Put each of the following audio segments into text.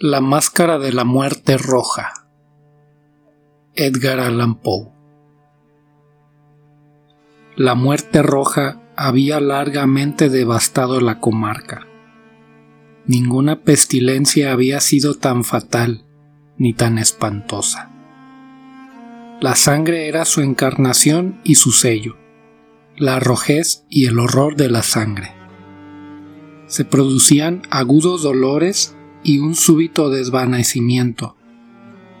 La máscara de la muerte roja. Edgar Allan Poe. La muerte roja había largamente devastado la comarca. Ninguna pestilencia había sido tan fatal ni tan espantosa. La sangre era su encarnación y su sello, la rojez y el horror de la sangre. Se producían agudos dolores y un súbito desvanecimiento,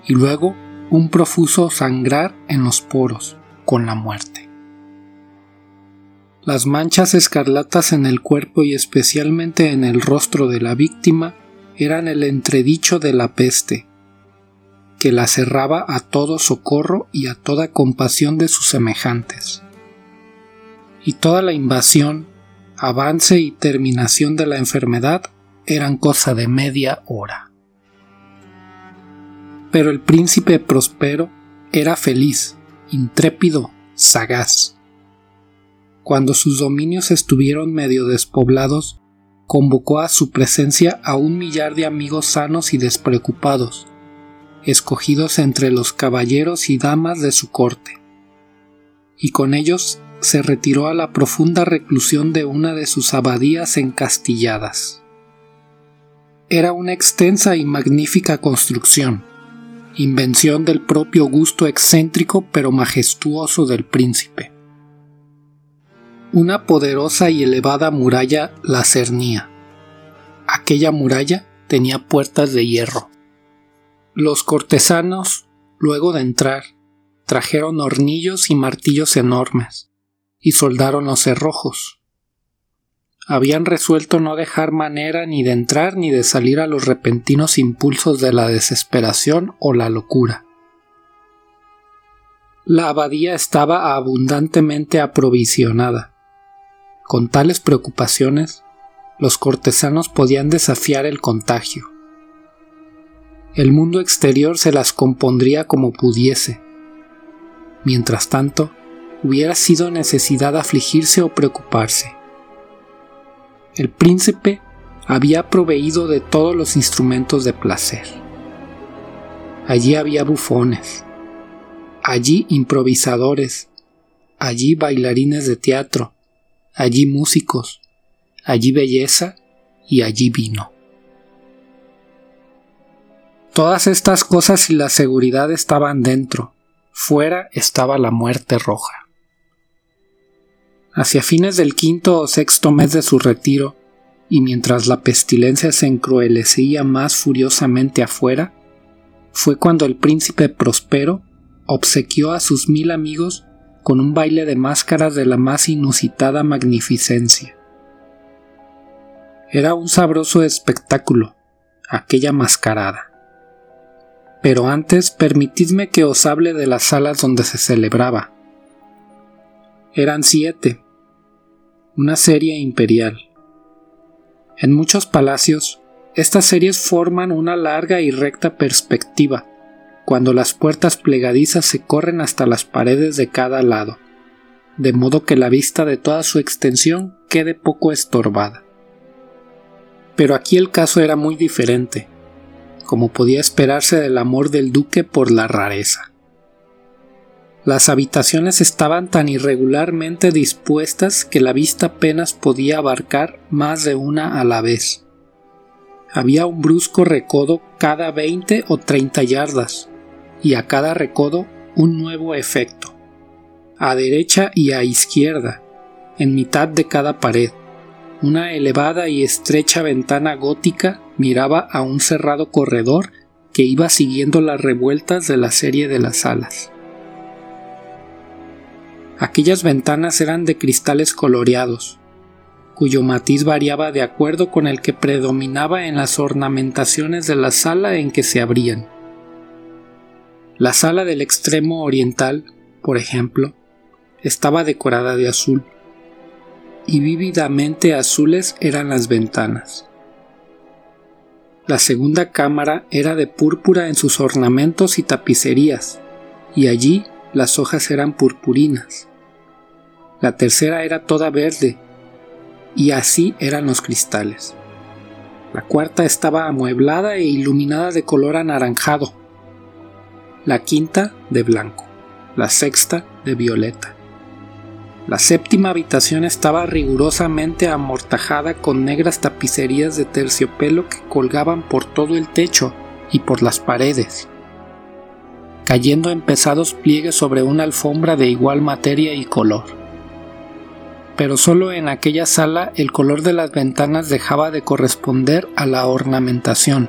y luego un profuso sangrar en los poros con la muerte. Las manchas escarlatas en el cuerpo y especialmente en el rostro de la víctima eran el entredicho de la peste, que la cerraba a todo socorro y a toda compasión de sus semejantes. Y toda la invasión, avance y terminación de la enfermedad eran cosa de media hora. Pero el príncipe Prospero era feliz, intrépido, sagaz. Cuando sus dominios estuvieron medio despoblados, convocó a su presencia a un millar de amigos sanos y despreocupados, escogidos entre los caballeros y damas de su corte, y con ellos se retiró a la profunda reclusión de una de sus abadías encastilladas. Era una extensa y magnífica construcción, invención del propio gusto excéntrico pero majestuoso del príncipe. Una poderosa y elevada muralla la cernía. Aquella muralla tenía puertas de hierro. Los cortesanos, luego de entrar, trajeron hornillos y martillos enormes, y soldaron los cerrojos habían resuelto no dejar manera ni de entrar ni de salir a los repentinos impulsos de la desesperación o la locura. La abadía estaba abundantemente aprovisionada. Con tales preocupaciones, los cortesanos podían desafiar el contagio. El mundo exterior se las compondría como pudiese. Mientras tanto, hubiera sido necesidad afligirse o preocuparse el príncipe había proveído de todos los instrumentos de placer. Allí había bufones, allí improvisadores, allí bailarines de teatro, allí músicos, allí belleza y allí vino. Todas estas cosas y la seguridad estaban dentro, fuera estaba la muerte roja. Hacia fines del quinto o sexto mes de su retiro, y mientras la pestilencia se encruelecía más furiosamente afuera, fue cuando el príncipe Prospero obsequió a sus mil amigos con un baile de máscaras de la más inusitada magnificencia. Era un sabroso espectáculo, aquella mascarada. Pero antes permitidme que os hable de las salas donde se celebraba. Eran siete, una serie imperial. En muchos palacios, estas series forman una larga y recta perspectiva, cuando las puertas plegadizas se corren hasta las paredes de cada lado, de modo que la vista de toda su extensión quede poco estorbada. Pero aquí el caso era muy diferente, como podía esperarse del amor del duque por la rareza. Las habitaciones estaban tan irregularmente dispuestas que la vista apenas podía abarcar más de una a la vez. Había un brusco recodo cada veinte o treinta yardas, y a cada recodo un nuevo efecto. A derecha y a izquierda, en mitad de cada pared, una elevada y estrecha ventana gótica miraba a un cerrado corredor que iba siguiendo las revueltas de la serie de las salas. Aquellas ventanas eran de cristales coloreados, cuyo matiz variaba de acuerdo con el que predominaba en las ornamentaciones de la sala en que se abrían. La sala del extremo oriental, por ejemplo, estaba decorada de azul, y vívidamente azules eran las ventanas. La segunda cámara era de púrpura en sus ornamentos y tapicerías, y allí las hojas eran purpurinas la tercera era toda verde, y así eran los cristales. La cuarta estaba amueblada e iluminada de color anaranjado. La quinta de blanco. La sexta de violeta. La séptima habitación estaba rigurosamente amortajada con negras tapicerías de terciopelo que colgaban por todo el techo y por las paredes, cayendo en pesados pliegues sobre una alfombra de igual materia y color. Pero solo en aquella sala el color de las ventanas dejaba de corresponder a la ornamentación.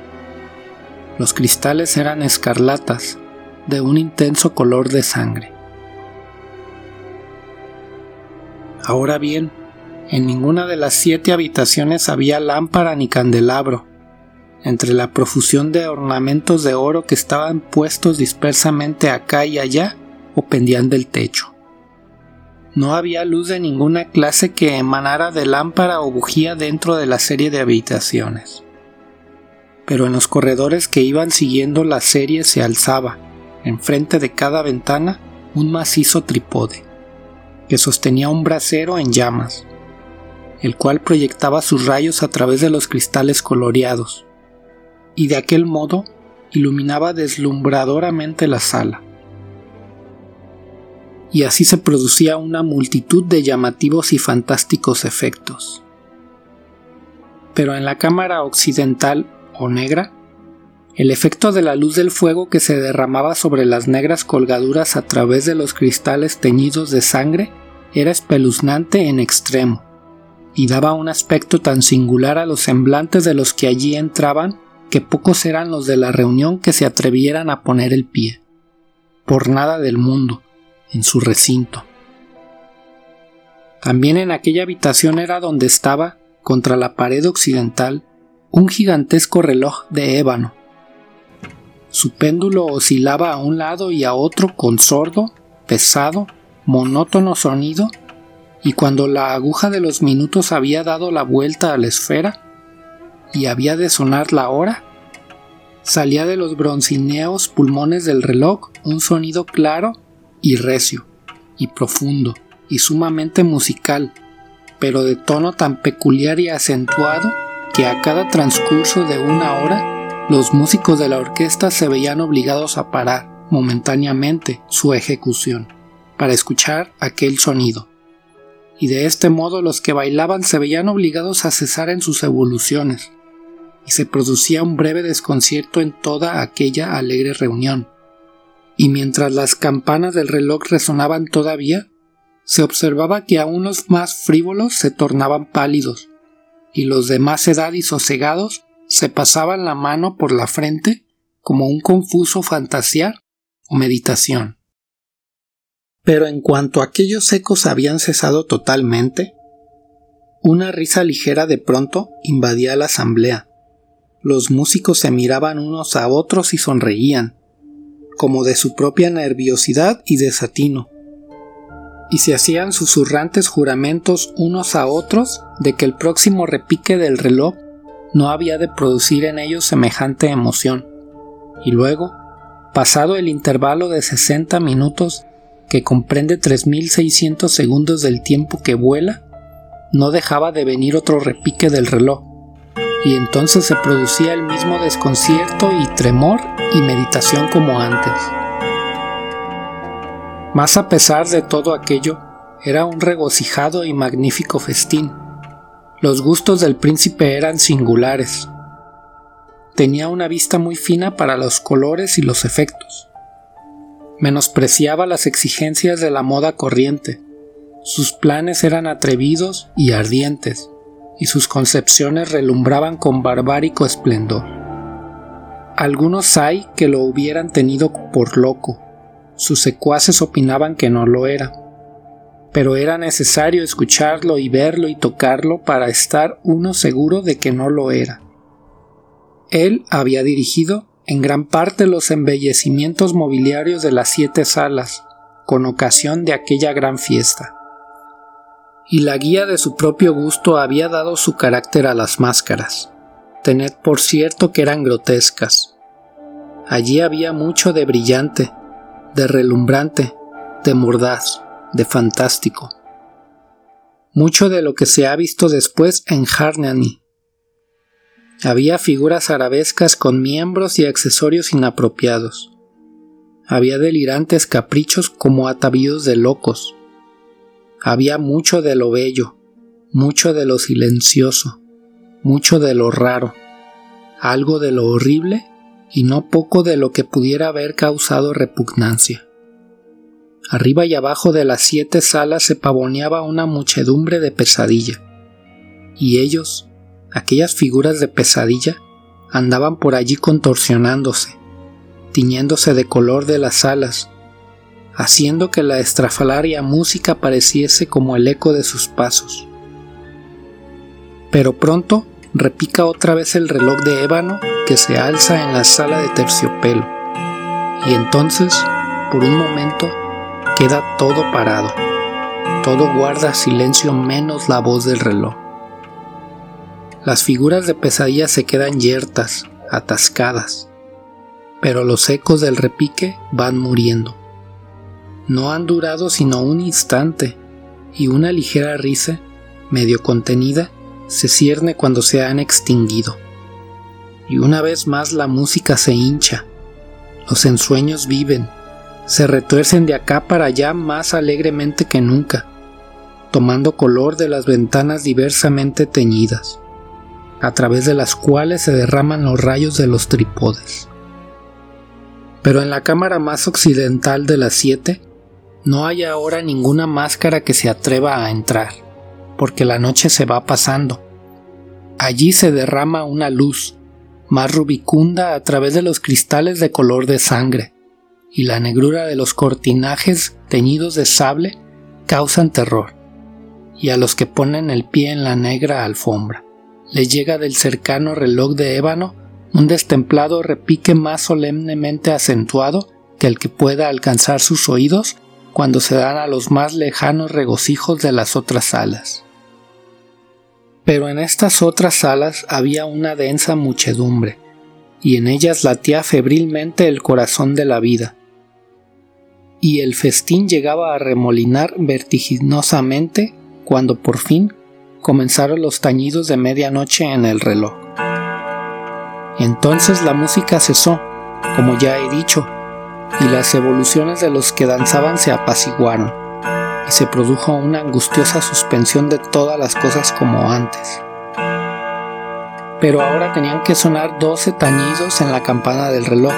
Los cristales eran escarlatas, de un intenso color de sangre. Ahora bien, en ninguna de las siete habitaciones había lámpara ni candelabro. Entre la profusión de ornamentos de oro que estaban puestos dispersamente acá y allá o pendían del techo. No había luz de ninguna clase que emanara de lámpara o bujía dentro de la serie de habitaciones. Pero en los corredores que iban siguiendo la serie se alzaba, enfrente de cada ventana, un macizo trípode que sostenía un brasero en llamas, el cual proyectaba sus rayos a través de los cristales coloreados, y de aquel modo iluminaba deslumbradoramente la sala. Y así se producía una multitud de llamativos y fantásticos efectos. Pero en la cámara occidental o negra, el efecto de la luz del fuego que se derramaba sobre las negras colgaduras a través de los cristales teñidos de sangre era espeluznante en extremo, y daba un aspecto tan singular a los semblantes de los que allí entraban que pocos eran los de la reunión que se atrevieran a poner el pie, por nada del mundo, en su recinto. También en aquella habitación era donde estaba, contra la pared occidental, un gigantesco reloj de ébano. Su péndulo oscilaba a un lado y a otro con sordo, pesado monótono sonido, y cuando la aguja de los minutos había dado la vuelta a la esfera y había de sonar la hora, salía de los broncineos pulmones del reloj un sonido claro y recio, y profundo, y sumamente musical, pero de tono tan peculiar y acentuado que a cada transcurso de una hora los músicos de la orquesta se veían obligados a parar momentáneamente su ejecución para escuchar aquel sonido. Y de este modo los que bailaban se veían obligados a cesar en sus evoluciones, y se producía un breve desconcierto en toda aquella alegre reunión. Y mientras las campanas del reloj resonaban todavía, se observaba que aún los más frívolos se tornaban pálidos, y los de más edad y sosegados se pasaban la mano por la frente como un confuso fantasear o meditación. Pero en cuanto aquellos ecos habían cesado totalmente, una risa ligera de pronto invadía la asamblea. Los músicos se miraban unos a otros y sonreían, como de su propia nerviosidad y desatino, y se hacían susurrantes juramentos unos a otros de que el próximo repique del reloj no había de producir en ellos semejante emoción. Y luego, pasado el intervalo de sesenta minutos, que comprende 3.600 segundos del tiempo que vuela, no dejaba de venir otro repique del reloj, y entonces se producía el mismo desconcierto y tremor y meditación como antes. Más a pesar de todo aquello, era un regocijado y magnífico festín. Los gustos del príncipe eran singulares. Tenía una vista muy fina para los colores y los efectos menospreciaba las exigencias de la moda corriente. Sus planes eran atrevidos y ardientes, y sus concepciones relumbraban con barbárico esplendor. Algunos hay que lo hubieran tenido por loco, sus secuaces opinaban que no lo era, pero era necesario escucharlo y verlo y tocarlo para estar uno seguro de que no lo era. Él había dirigido en gran parte los embellecimientos mobiliarios de las siete salas, con ocasión de aquella gran fiesta. Y la guía de su propio gusto había dado su carácter a las máscaras. Tened por cierto que eran grotescas. Allí había mucho de brillante, de relumbrante, de mordaz, de fantástico. Mucho de lo que se ha visto después en Harnany, Había figuras arabescas con miembros y accesorios inapropiados. Había delirantes caprichos como atavíos de locos. Había mucho de lo bello, mucho de lo silencioso, mucho de lo raro, algo de lo horrible y no poco de lo que pudiera haber causado repugnancia. Arriba y abajo de las siete salas se pavoneaba una muchedumbre de pesadilla, y ellos, aquellas figuras de pesadilla, andaban por allí contorsionándose, tiñéndose de color de las alas, haciendo que la estrafalaria música pareciese como el eco de sus pasos. Pero pronto repica otra vez el reloj de ébano que se alza en la sala de terciopelo, y entonces, por un momento, queda todo parado. Todo guarda silencio menos la voz del reloj. Las figuras de pesadilla se quedan yertas, atascadas, pero los ecos del repique van muriendo. No han durado sino un instante, y una ligera risa, medio contenida, se cierne cuando se han extinguido. Y una vez más la música se hincha, los ensueños viven, se retuercen de acá para allá más alegremente que nunca, tomando color de las ventanas diversamente teñidas, a través de las cuales se derraman los rayos de los tripodes. Pero en la cámara más occidental de las siete no hay ahora ninguna máscara que se atreva a entrar, porque la noche se va pasando. Allí se derrama una luz, más rubicunda a través de los cristales de color de sangre, y la negrura de los cortinajes teñidos de sable causan terror, y a los que ponen el pie en la negra alfombra les llega del cercano reloj de ébano un destemplado repique más solemnemente acentuado que el que pueda alcanzar sus oídos cuando se dan a los más lejanos regocijos de las otras salas. Pero en estas otras salas había una densa muchedumbre, y en ellas latía febrilmente el corazón de la vida, y el festín llegaba a remolinar vertiginosamente cuando por fin comenzaron los tañidos de medianoche en el reloj. Entonces la música cesó, como ya he dicho, y las evoluciones de los que danzaban se apaciguaron, y se produjo una angustiosa suspensión de todas las cosas como antes. Pero ahora tenían que sonar doce tañidos en la campana del reloj,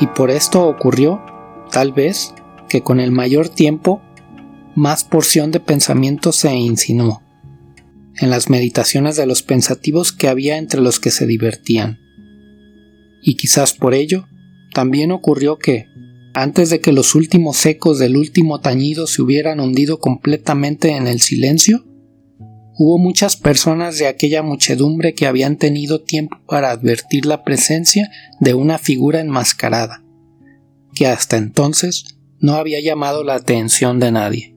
y por esto ocurrió Tal vez que con el mayor tiempo más porción de pensamiento se insinuó en las meditaciones de los pensativos que había entre los que se divertían. Y quizás por ello también ocurrió que, antes de que los últimos ecos del último tañido se hubieran hundido completamente en el silencio, hubo muchas personas de aquella muchedumbre que habían tenido tiempo para advertir la presencia de una figura enmascarada, que hasta entonces no había llamado la atención de nadie.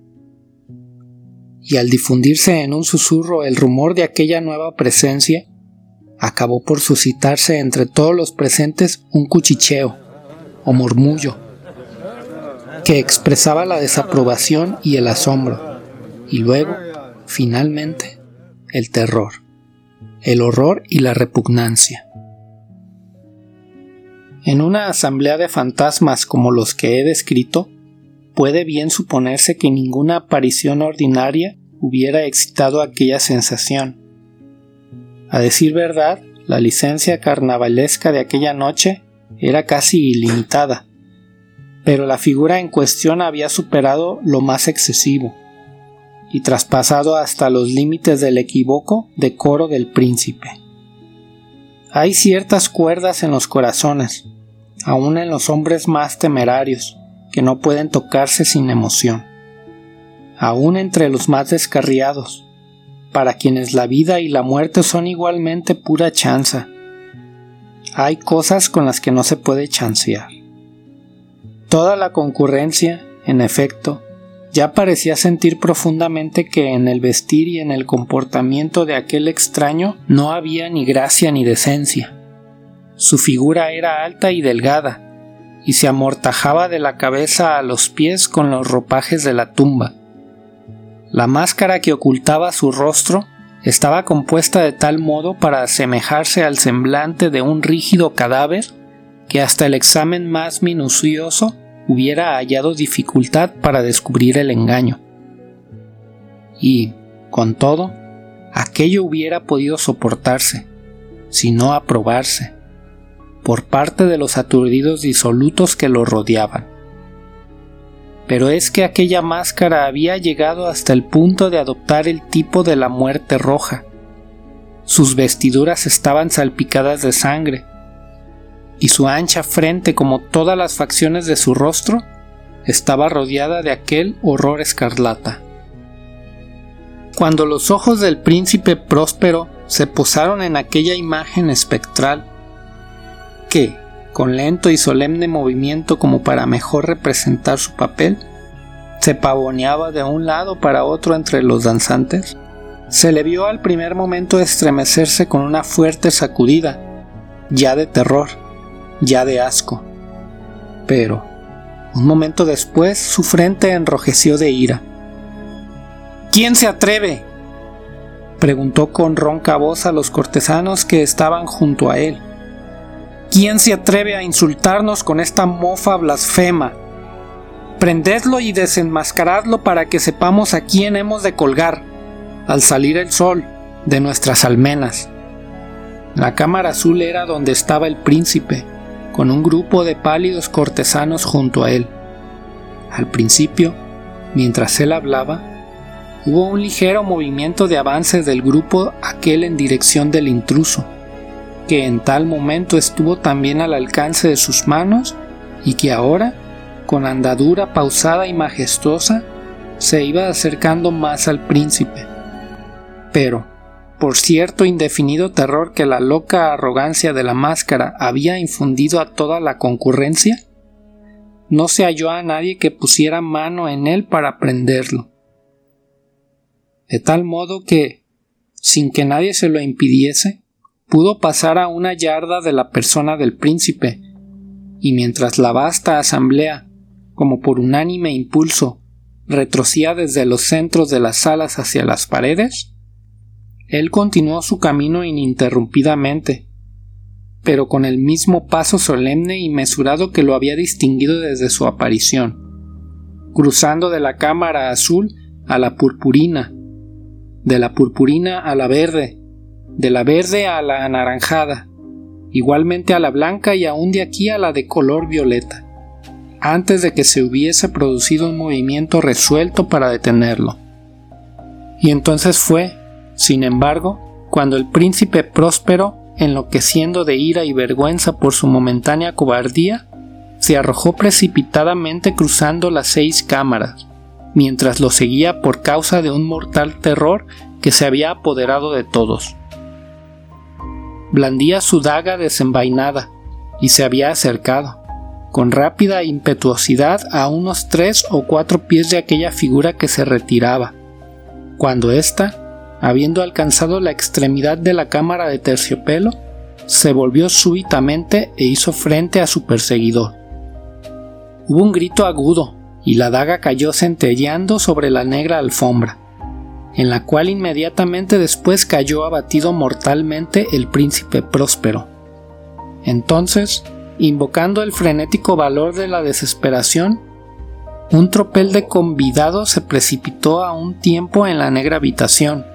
Y al difundirse en un susurro el rumor de aquella nueva presencia, acabó por suscitarse entre todos los presentes un cuchicheo o murmullo que expresaba la desaprobación y el asombro, y luego, finalmente, el terror, el horror y la repugnancia. En una asamblea de fantasmas como los que he descrito, puede bien suponerse que ninguna aparición ordinaria hubiera excitado aquella sensación. A decir verdad, la licencia carnavalesca de aquella noche era casi ilimitada, pero la figura en cuestión había superado lo más excesivo y traspasado hasta los límites del equívoco decoro del príncipe. Hay ciertas cuerdas en los corazones, aun en los hombres más temerarios, que no pueden tocarse sin emoción, aun entre los más descarriados, para quienes la vida y la muerte son igualmente pura chanza. Hay cosas con las que no se puede chancear. Toda la concurrencia, en efecto, ya parecía sentir profundamente que en el vestir y en el comportamiento de aquel extraño no había ni gracia ni decencia su figura era alta y delgada, y se amortajaba de la cabeza a los pies con los ropajes de la tumba. La máscara que ocultaba su rostro estaba compuesta de tal modo para asemejarse al semblante de un rígido cadáver que hasta el examen más minucioso hubiera hallado dificultad para descubrir el engaño. Y, con todo, aquello hubiera podido soportarse, si no aprobarse, por parte de los aturdidos disolutos que lo rodeaban. Pero es que aquella máscara había llegado hasta el punto de adoptar el tipo de la muerte roja. Sus vestiduras estaban salpicadas de sangre, y su ancha frente, como todas las facciones de su rostro, estaba rodeada de aquel horror escarlata. Cuando los ojos del príncipe próspero se posaron en aquella imagen espectral, que, con lento y solemne movimiento como para mejor representar su papel, se pavoneaba de un lado para otro entre los danzantes, se le vio al primer momento estremecerse con una fuerte sacudida, ya de terror, ya de asco. Pero, un momento después, su frente enrojeció de ira. ¿Quién se atreve? preguntó con ronca voz a los cortesanos que estaban junto a él. ¿Quién se atreve a insultarnos con esta mofa blasfema? Prendedlo y desenmascaradlo para que sepamos a quién hemos de colgar, al salir el sol, de nuestras almenas. La cámara azul era donde estaba el príncipe, con un grupo de pálidos cortesanos junto a él. Al principio, mientras él hablaba, hubo un ligero movimiento de avance del grupo aquel en dirección del intruso, que en tal momento estuvo también al alcance de sus manos y que ahora, con andadura pausada y majestuosa, se iba acercando más al príncipe. Pero, por cierto indefinido terror que la loca arrogancia de la máscara había infundido a toda la concurrencia, no se halló a nadie que pusiera mano en él para prenderlo. De tal modo que, sin que nadie se lo impidiese, pudo pasar a una yarda de la persona del príncipe, y mientras la vasta asamblea, como por unánime impulso, retrocía desde los centros de las salas hacia las paredes, él continuó su camino ininterrumpidamente, pero con el mismo paso solemne y mesurado que lo había distinguido desde su aparición, cruzando de la cámara azul a la purpurina, de la purpurina a la verde, de la verde a la anaranjada, igualmente a la blanca y aún de aquí a la de color violeta, antes de que se hubiese producido un movimiento resuelto para detenerlo. Y entonces fue, sin embargo, cuando el príncipe próspero, enloqueciendo de ira y vergüenza por su momentánea cobardía, se arrojó precipitadamente cruzando las seis cámaras, mientras lo seguía por causa de un mortal terror que se había apoderado de todos. Blandía su daga desenvainada y se había acercado, con rápida impetuosidad, a unos tres o cuatro pies de aquella figura que se retiraba, cuando ésta habiendo alcanzado la extremidad de la cámara de terciopelo, se volvió súbitamente e hizo frente a su perseguidor. Hubo un grito agudo, y la daga cayó centelleando sobre la negra alfombra, en la cual inmediatamente después cayó abatido mortalmente el príncipe próspero. Entonces, invocando el frenético valor de la desesperación, un tropel de convidados se precipitó a un tiempo en la negra habitación,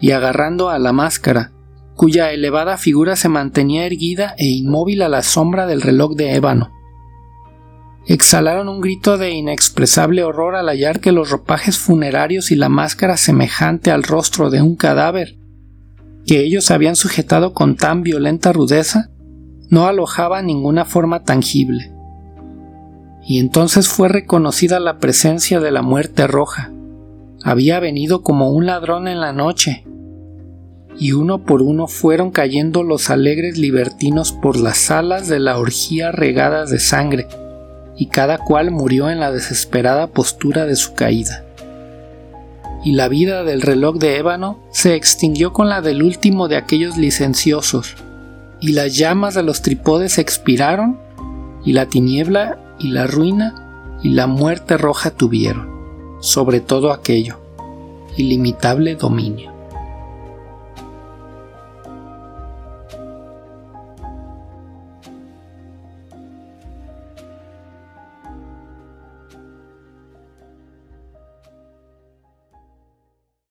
y agarrando a la máscara, cuya elevada figura se mantenía erguida e inmóvil a la sombra del reloj de ébano. Exhalaron un grito de inexpresable horror al hallar que los ropajes funerarios y la máscara semejante al rostro de un cadáver, que ellos habían sujetado con tan violenta rudeza, no alojaba ninguna forma tangible. Y entonces fue reconocida la presencia de la muerte roja. Había venido como un ladrón en la noche, y uno por uno fueron cayendo los alegres libertinos por las salas de la orgía regadas de sangre, y cada cual murió en la desesperada postura de su caída. Y la vida del reloj de ébano se extinguió con la del último de aquellos licenciosos, y las llamas de los tripodes expiraron, y la tiniebla y la ruina y la muerte roja tuvieron, sobre todo aquello, ilimitable dominio.